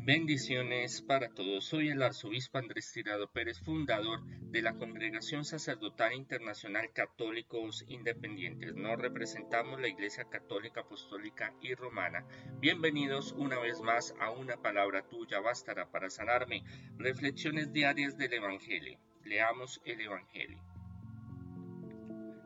Bendiciones para todos. Soy el arzobispo Andrés Tirado Pérez, fundador de la Congregación Sacerdotal Internacional Católicos Independientes. Nos representamos la Iglesia Católica Apostólica y Romana. Bienvenidos una vez más a una palabra tuya bastará para sanarme. Reflexiones diarias del Evangelio. Leamos el Evangelio.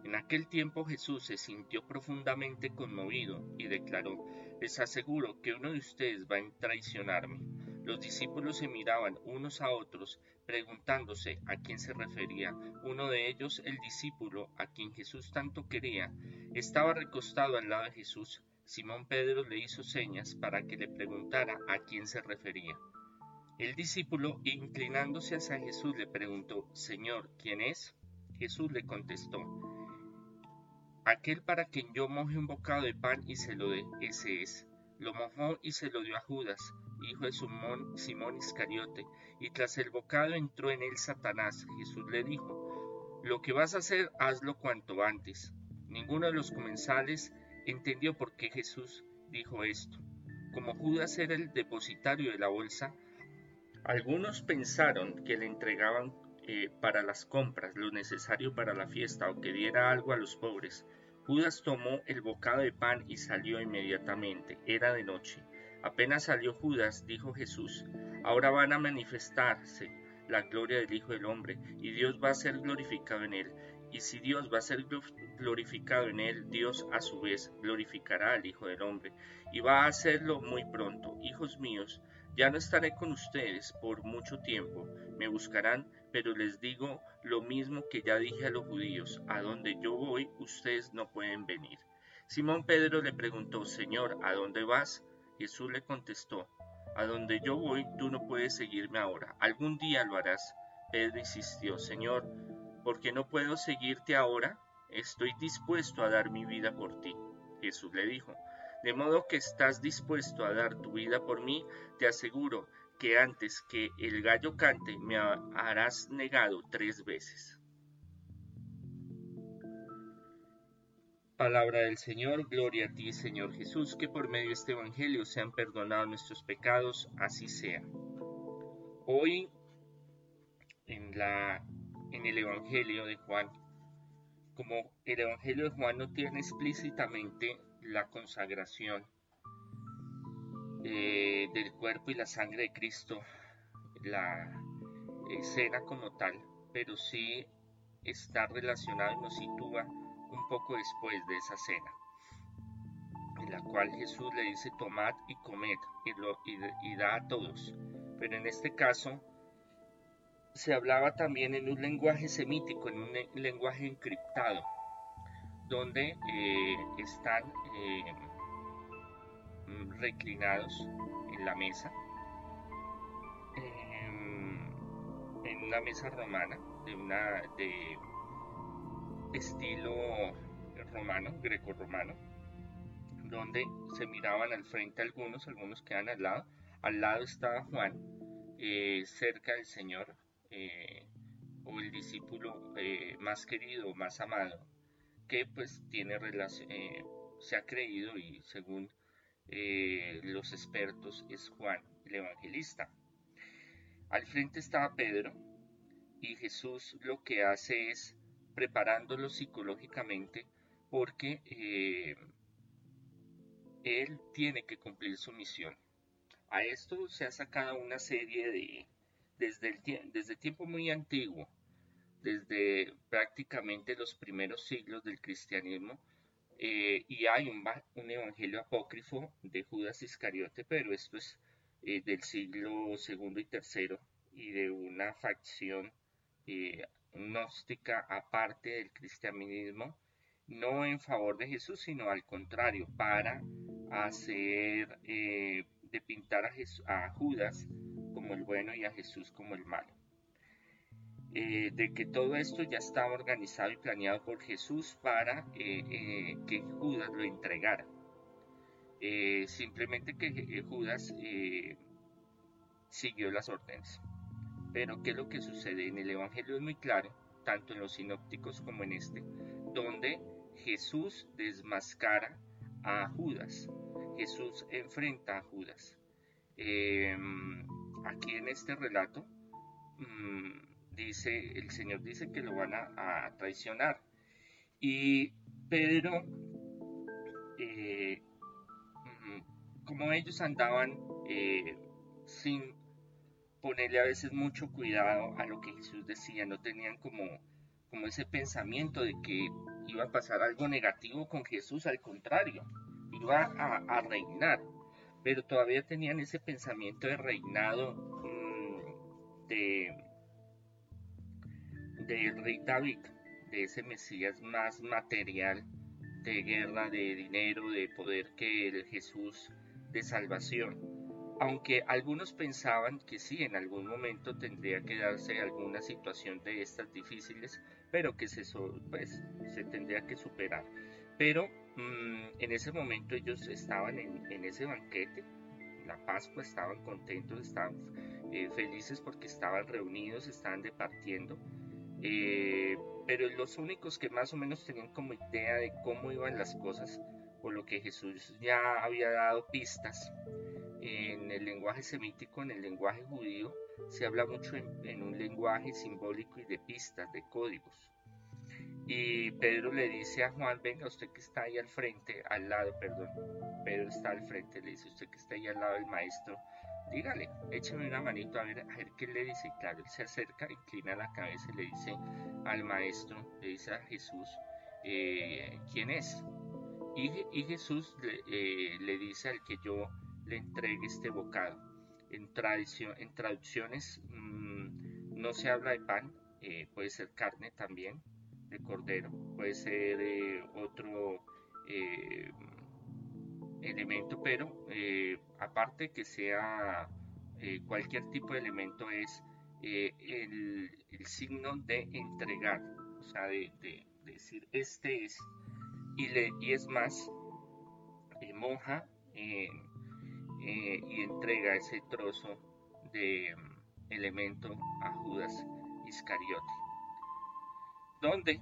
En aquel tiempo Jesús se sintió profundamente conmovido y declaró, les aseguro que uno de ustedes va a traicionarme. Los discípulos se miraban unos a otros, preguntándose a quién se refería. Uno de ellos, el discípulo a quien Jesús tanto quería, estaba recostado al lado de Jesús. Simón Pedro le hizo señas para que le preguntara a quién se refería. El discípulo, inclinándose hacia Jesús, le preguntó, Señor, ¿quién es? Jesús le contestó, Aquel para quien yo moje un bocado de pan y se lo dé, ese es. Lo mojó y se lo dio a Judas, hijo de Simón, Simón Iscariote, y tras el bocado entró en él Satanás. Jesús le dijo, Lo que vas a hacer, hazlo cuanto antes. Ninguno de los comensales entendió por qué Jesús dijo esto. Como Judas era el depositario de la bolsa, algunos pensaron que le entregaban eh, para las compras, lo necesario para la fiesta o que diera algo a los pobres. Judas tomó el bocado de pan y salió inmediatamente. Era de noche. Apenas salió Judas, dijo Jesús, ahora van a manifestarse la gloria del Hijo del Hombre, y Dios va a ser glorificado en él. Y si Dios va a ser glorificado en él, Dios a su vez glorificará al Hijo del Hombre, y va a hacerlo muy pronto. Hijos míos, ya no estaré con ustedes por mucho tiempo, me buscarán, pero les digo lo mismo que ya dije a los judíos, a donde yo voy ustedes no pueden venir. Simón Pedro le preguntó, Señor, ¿a dónde vas? Jesús le contestó, a donde yo voy tú no puedes seguirme ahora, algún día lo harás. Pedro insistió, Señor, ¿por qué no puedo seguirte ahora? Estoy dispuesto a dar mi vida por ti. Jesús le dijo, de modo que estás dispuesto a dar tu vida por mí, te aseguro que antes que el gallo cante me harás negado tres veces. Palabra del Señor, gloria a ti Señor Jesús, que por medio de este Evangelio sean perdonados nuestros pecados, así sea. Hoy en, la, en el Evangelio de Juan, como el Evangelio de Juan no tiene explícitamente la consagración eh, del cuerpo y la sangre de Cristo, la escena como tal, pero sí está relacionado y nos sitúa un poco después de esa cena, en la cual Jesús le dice tomad y comed y, lo, da a todos. Pero en este caso se hablaba también en un lenguaje semítico, en un lenguaje encriptado, donde eh, están eh, reclinados en la mesa, en, una mesa romana, de una de estilo romano, greco-romano, donde se miraban al frente algunos, algunos quedan al lado. Al lado estaba Juan, eh, cerca del Señor, o el discípulo más querido, más amado, que pues tiene relación, eh, se ha creído y según eh, los expertos es Juan el Evangelista. Al frente estaba Pedro y Jesús lo que hace es preparándolo psicológicamente porque eh, él tiene que cumplir su misión. A esto se ha sacado una serie de, desde, el, desde tiempo muy antiguo, desde prácticamente los primeros siglos del cristianismo eh, y hay un, evangelio apócrifo de Judas Iscariote, pero esto es eh, del siglo segundo y tercero y de una facción eh, gnóstica aparte del cristianismo, no en favor de Jesús, sino al contrario, para hacer, de pintar a Judas como el bueno y a Jesús como el malo. Eh, de que todo esto ya estaba organizado y planeado por Jesús para eh, eh, que Judas lo entregara. simplemente que Judas siguió las órdenes. Pero ¿qué es lo que sucede? En el Evangelio es muy claro, tanto en los sinópticos como en este, donde Jesús desmascara a Judas. Jesús enfrenta a Judas. aquí en este relato, mm, dice, el Señor dice que lo van a, traicionar. Y Pedro, eh, mm, como ellos andaban eh, sin ponerle a veces mucho cuidado a lo que Jesús decía, no tenían como, como ese pensamiento de que iba a pasar algo negativo con Jesús, al contrario, iba a, reinar, pero todavía tenían ese pensamiento de reinado mm, de del rey David, de ese Mesías más material, de guerra, de dinero, de poder que el Jesús de salvación aunque algunos pensaban que sí, en algún momento tendría que darse alguna situación de estas difíciles, pero que se, pues, se tendría que superar. Pero mm, en ese momento ellos estaban en, ese banquete, la Pascua, estaban contentos, estaban eh, felices porque estaban reunidos, estaban departiendo. Eh, pero los únicos que más o menos tenían como idea de cómo iban las cosas, por lo que Jesús ya había dado pistas, en el lenguaje semítico, en el lenguaje judío, se habla mucho en, un lenguaje simbólico y de pistas, de códigos. Y Pedro le dice a Juan, venga, usted que está ahí al frente, al lado, perdón, Pedro está al frente, le dice, usted que está ahí al lado del maestro, dígale, écheme una manito a ver, a ver qué le dice. Claro, él se acerca, inclina la cabeza y le dice al maestro, le dice a Jesús, eh, ¿quién es? Y, Jesús le, eh, le dice al que yo le entregue este bocado. En, tradición, en traducciones mm, no se habla de pan, eh, puede ser carne también, de cordero, puede ser otro elemento, pero aparte que sea cualquier tipo de elemento es el, signo de entregar, o sea, de, decir este es, y, le, y es más, monja eh, y entrega ese trozo de mm, elemento a Judas Iscariote, donde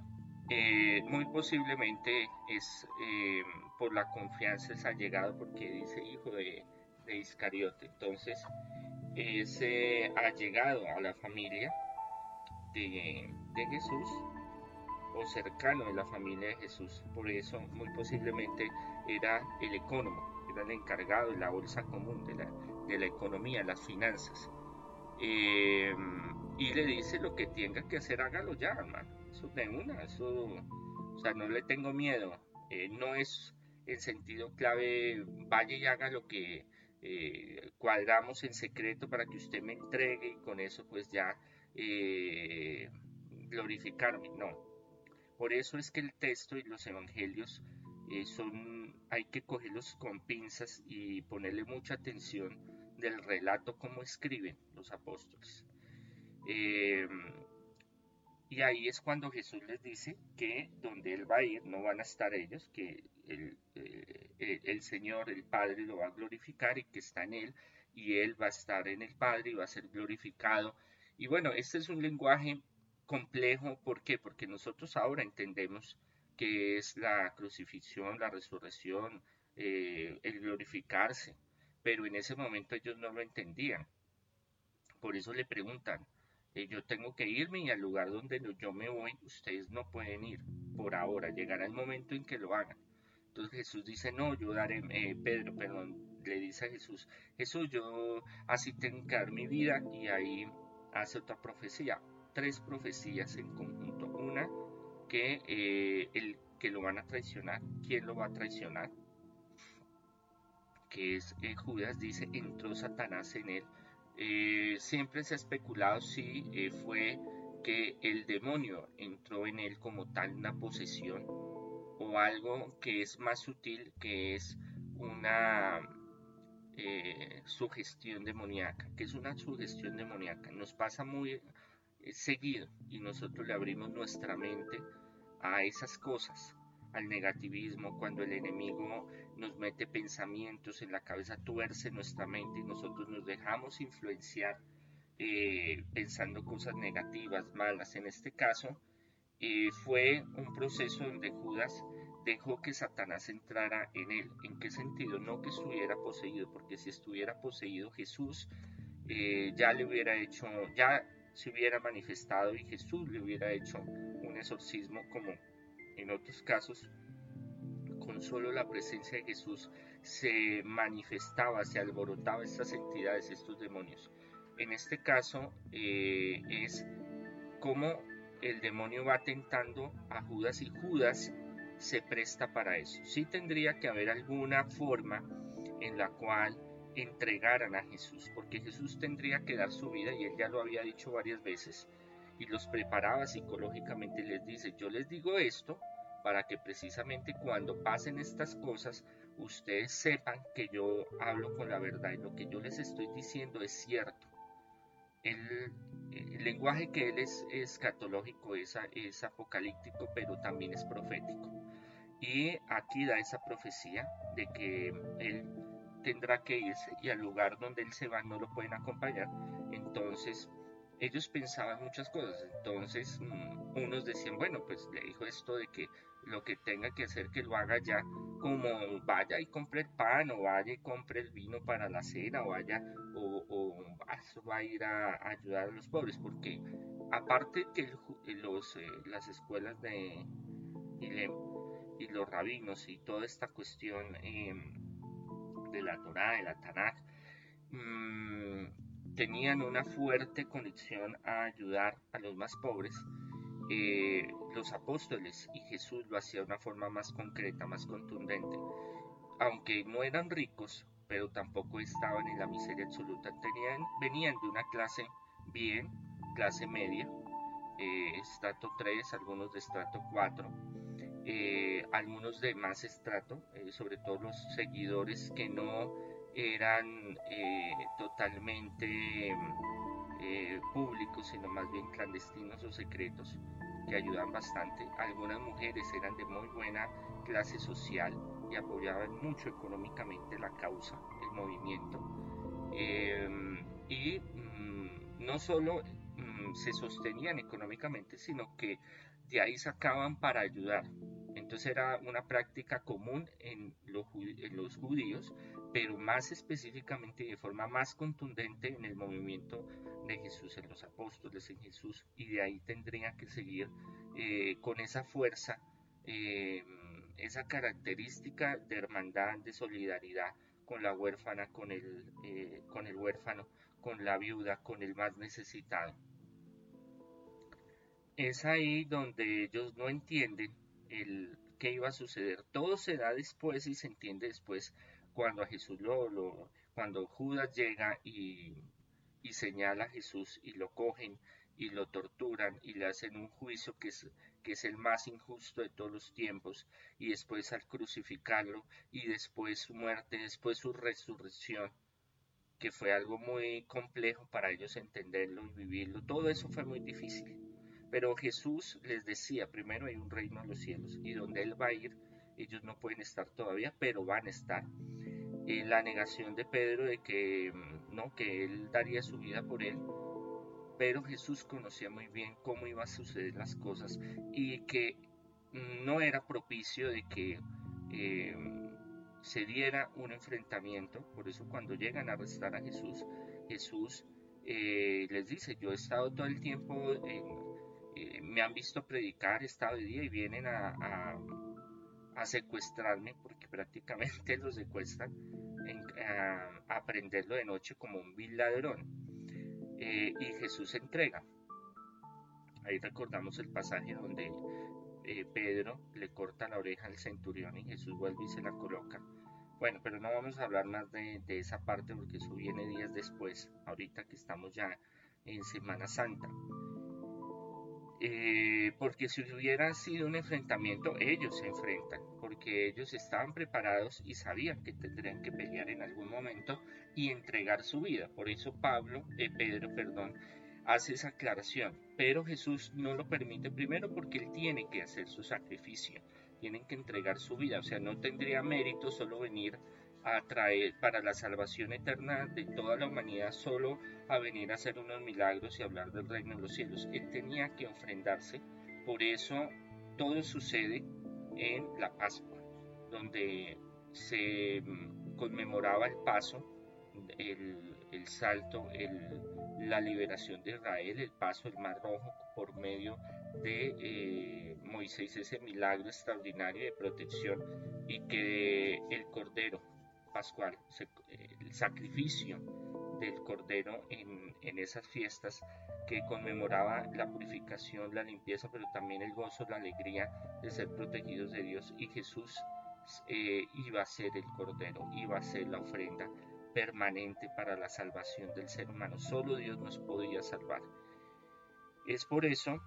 eh, muy posiblemente es eh, por la confianza es allegado porque dice hijo de, Iscariote, entonces es allegado a la familia de, de Jesús o cercano de la familia de Jesús, por eso muy posiblemente era el economo el encargado de la bolsa común, de la, de la economía, las finanzas. Eh, y le dice lo que tenga que hacer, hágalo ya, hermano. Eso de una, eso, o sea, no le tengo miedo. Eh, no es el sentido clave, vaya y haga lo que eh, cuadramos en secreto para que usted me entregue y con eso pues ya glorificarme. No. Por eso es que el texto y los evangelios son hay que cogerlos con pinzas y ponerle mucha atención del relato como escriben los apóstoles. Eh, y ahí es cuando Jesús les dice que donde Él va a ir no van a estar ellos, que el, eh, el, Señor, el Padre, lo va a glorificar y que está en Él, y Él va a estar en el Padre y va a ser glorificado. Y bueno, este es un lenguaje complejo, ¿por qué? Porque nosotros ahora entendemos que es la crucifixión, la resurrección, eh, el glorificarse, pero en ese momento ellos no lo entendían. Por eso le preguntan, yo tengo que irme y al lugar donde yo me voy, ustedes no pueden ir por ahora, llegará el momento en que lo hagan. Entonces Jesús dice, no, yo daré, eh, Pedro, perdón, le dice a Jesús, Jesús, yo así tengo que dar mi vida y ahí hace otra profecía, tres profecías en conjunto. Una que, eh, el, que lo van a traicionar. ¿Quién lo va a traicionar? Que es eh, Judas, dice, entró Satanás en él. Eh, siempre se ha especulado si fue que el demonio entró en él como tal una posesión o algo que es más sutil, que es una sugestión demoníaca. que es una sugestión demoníaca? Nos pasa muy seguido y nosotros le abrimos nuestra mente a esas cosas, al negativismo, cuando el enemigo nos mete pensamientos en la cabeza, tuerce nuestra mente y nosotros nos dejamos influenciar eh, pensando cosas negativas, malas. En este caso, eh, fue un proceso donde Judas dejó que Satanás entrara en él. ¿En qué sentido? No que estuviera poseído, porque si estuviera poseído Jesús eh, ya le hubiera hecho, ya se hubiera manifestado y Jesús le hubiera hecho un exorcismo como en otros casos con solo la presencia de Jesús se manifestaba, se alborotaba estas entidades, estos demonios. En este caso eh, es como el demonio va tentando a Judas y Judas se presta para eso. Sí tendría que haber alguna forma en la cual entregaran a Jesús, porque Jesús tendría que dar su vida y él ya lo había dicho varias veces y los preparaba psicológicamente y les dice, yo les digo esto para que precisamente cuando pasen estas cosas ustedes sepan que yo hablo con la verdad y lo que yo les estoy diciendo es cierto. El, lenguaje que él es escatológico, es, es apocalíptico, pero también es profético. Y aquí da esa profecía de que él tendrá que irse y al lugar donde él se va no lo pueden acompañar. Entonces, ellos pensaban muchas cosas. Entonces, mm, unos decían, bueno, pues le dijo esto de que lo que tenga que hacer que lo haga ya, como vaya y compre el pan, o vaya y compre el vino para la cena, o vaya, o, va a ir a, ayudar a los pobres, porque aparte que los, eh, las escuelas de y los rabinos y toda esta cuestión em, de la Torah, de la Tanakh, mm, tenían una fuerte conexión a ayudar a los más pobres, eh, los apóstoles y Jesús lo hacía de una forma más concreta, más contundente. Aunque no eran ricos, pero tampoco estaban en la miseria absoluta. Venían de una clase bien, clase media, eh, estrato 3, algunos de estrato 4, eh, algunos de más estrato, sobre todo los seguidores que no eran totalmente públicos, sino más bien clandestinos o secretos que ayudan bastante. Algunas mujeres eran de muy buena clase social y apoyaban mucho económicamente la causa, el movimiento. Em, y mm, no solo mm, se sostenían económicamente, sino que de ahí sacaban para ayudar. Entonces era una práctica común en los judíos, pero más específicamente y de forma más contundente en el movimiento de Jesús, en los apóstoles, en Jesús, y de ahí tendría que seguir eh, con esa fuerza, eh, esa característica de hermandad, de solidaridad con la huérfana, con el, eh, con el huérfano, con la viuda, con el más necesitado. Es ahí donde ellos no entienden el qué iba a suceder. Todo se da después y se entiende después cuando a Jesús lo, cuando Judas llega y y señala a Jesús y lo cogen y lo torturan y le hacen un juicio que es, que es el más injusto de todos los tiempos y después al crucificarlo y después su muerte, después su resurrección, que fue algo muy complejo para ellos entenderlo y vivirlo, todo eso fue muy difícil. Pero Jesús les decía, primero hay un reino en los cielos y donde Él va a ir, ellos no pueden estar todavía, pero van a estar la negación de Pedro de que, mm, ¿no? que él daría su vida por él, pero Jesús conocía muy bien cómo iban a suceder las cosas y que no era propicio de que eh, se diera un enfrentamiento. Por eso cuando llegan a arrestar a Jesús, Jesús eh, les dice, yo he estado todo el tiempo, eh, me han visto predicar, he estado de día y vienen a a secuestrarme, porque prácticamente lo secuestran, prenderlo de noche como un vil ladrón. Eh, y Jesús se entrega. Ahí recordamos el pasaje donde eh, Pedro le corta la oreja al centurión y Jesús vuelve y se la coloca. Bueno, pero no vamos a hablar más de, de esa parte porque eso viene días después, ahorita que estamos ya en Semana Santa. Eh, porque si hubiera sido un enfrentamiento, ellos se enfrentan, porque ellos estaban preparados y sabían que tendrían que pelear en algún momento y entregar su vida. Por eso Pablo, eh, Pedro, perdón, hace esa aclaración. Pero Jesús no lo permite primero porque él tiene que hacer su sacrificio, tienen que entregar su vida, o sea, no tendría mérito solo venir a para la salvación eterna de toda la humanidad solo a venir a hacer unos milagros y hablar del reino de los cielos. Él tenía que ofrendarse, por eso todo sucede en la Pascua, donde se mm, conmemoraba el paso, el, el salto, el, la liberación de Israel, el paso del Mar Rojo por medio de eh, Moisés, ese milagro extraordinario de protección y que el Cordero Pascual, el sacrificio del Cordero en, en, esas fiestas que conmemoraba la purificación, la limpieza, pero también el gozo, la alegría de ser protegidos de Dios. Y Jesús eh, iba a ser el Cordero, iba a ser la ofrenda permanente para la salvación del ser humano. Solo Dios nos podía salvar. Es por eso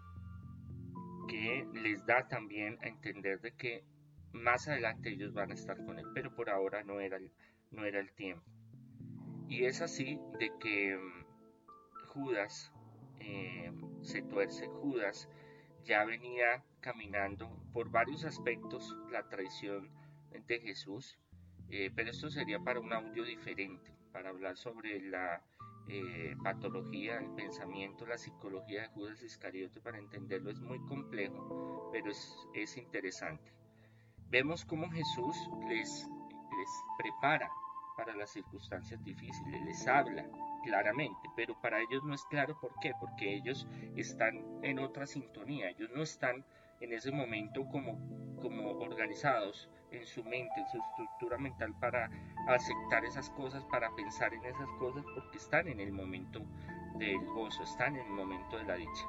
que les da también a entender de que más adelante ellos van a estar con él, pero por ahora no era el, no era el tiempo. Y es así de que mm, Judas eh, se tuerce. Judas ya venía caminando por varios aspectos la traición de Jesús, eh, pero esto sería para un audio diferente, para hablar sobre la eh, patología, el pensamiento, la psicología de Judas Iscariote, para entenderlo es muy complejo, pero es, es interesante. Vemos cómo Jesús les, prepara para las circunstancias difíciles, les habla claramente, pero para ellos no es claro por qué, porque ellos están en otra sintonía, ellos no están en ese momento como, como organizados en su mente, en su estructura mental para aceptar esas cosas, para pensar en esas cosas, porque están en el momento del gozo, están en el momento de la dicha.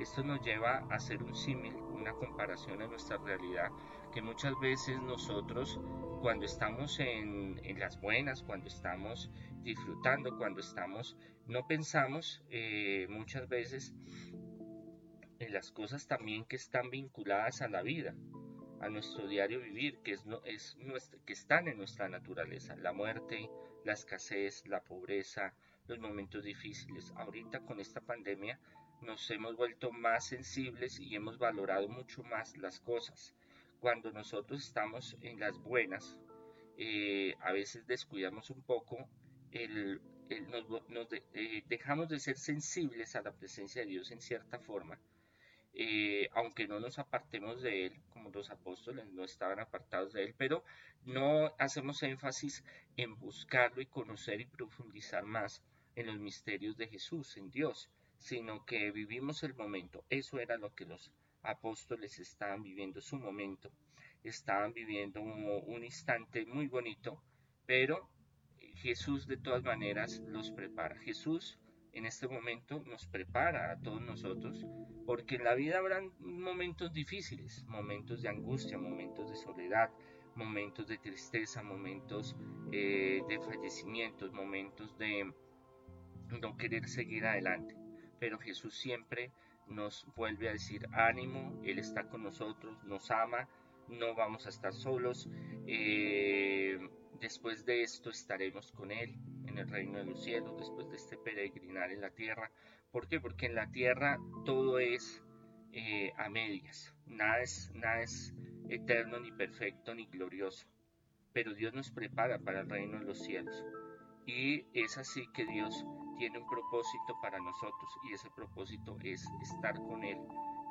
Esto nos lleva a hacer un símil, una comparación en nuestra realidad, que muchas veces nosotros cuando estamos en, las buenas, cuando estamos disfrutando, cuando estamos, no pensamos eh, muchas veces en las cosas también que están vinculadas a la vida, a nuestro diario vivir, que, que están en nuestra naturaleza, la muerte, la escasez, la pobreza, los momentos difíciles. Ahorita con esta pandemia nos hemos vuelto más sensibles y hemos valorado mucho más las cosas. Cuando nosotros estamos en las buenas, eh, a veces descuidamos un poco, el, nos, eh, dejamos de ser sensibles a la presencia de Dios en cierta forma eh, aunque no nos apartemos de Él, como los apóstoles no estaban apartados de Él, pero no hacemos énfasis en buscarlo y conocer y profundizar más en los misterios de Jesús, en Dios, sino que vivimos el momento. Eso era lo que los apóstoles estaban viviendo, su momento. Estaban viviendo un, instante muy bonito, pero Jesús de todas maneras los prepara. Jesús en este momento nos prepara a todos nosotros, porque en la vida habrán momentos difíciles, momentos de angustia, momentos de soledad, momentos de tristeza, momentos eh, de fallecimientos, momentos de no querer seguir adelante. Pero Jesús siempre nos vuelve a decir ánimo, Él está con nosotros, nos ama, no vamos a estar solos, eh, después de esto estaremos con Él en el reino de los cielos, después de este peregrinar en la tierra. ¿Por qué? Porque en la tierra todo es eh, a medias, nada es, nada es eterno, ni perfecto, ni glorioso. Pero Dios nos prepara para el reino de los cielos. Y es así que Dios tiene un propósito para nosotros y ese propósito es estar con Él,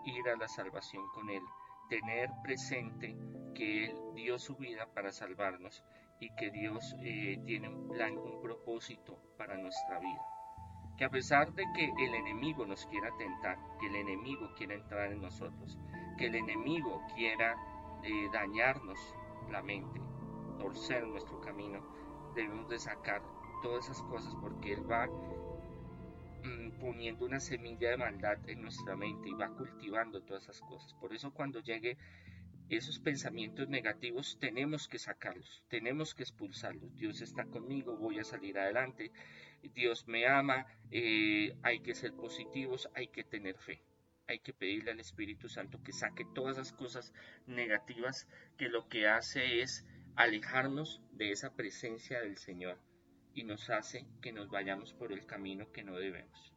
ir a la salvación con Él, tener presente que Él dio su vida para salvarnos y que Dios eh, tiene un plan, un propósito para nuestra vida. Que a pesar de que el enemigo nos quiera tentar, que el enemigo quiera entrar en nosotros, que el enemigo quiera eh, dañarnos la mente, torcer nuestro camino, debemos de sacar todas esas cosas porque Él va poniendo una semilla de maldad en nuestra mente y va cultivando todas esas cosas. Por eso cuando llegue esos pensamientos negativos tenemos que sacarlos, tenemos que expulsarlos. Dios está conmigo, voy a salir adelante, Dios me ama, eh, hay que ser positivos, hay que tener fe. Hay que pedirle al Espíritu Santo que saque todas esas cosas negativas que lo que hace es alejarnos de esa presencia del Señor y nos hace que nos vayamos por el camino que no debemos.